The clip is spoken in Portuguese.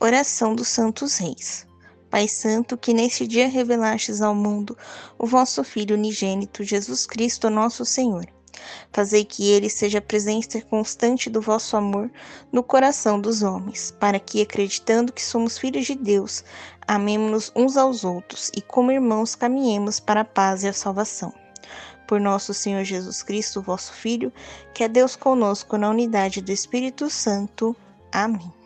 Oração dos Santos Reis. Pai Santo, que neste dia revelastes ao mundo o vosso Filho unigênito, Jesus Cristo, nosso Senhor. Fazei que ele seja presença constante do vosso amor no coração dos homens, para que, acreditando que somos filhos de Deus, amemos-nos uns aos outros e, como irmãos, caminhemos para a paz e a salvação. Por nosso Senhor Jesus Cristo, vosso Filho, que é Deus conosco na unidade do Espírito Santo. Amém.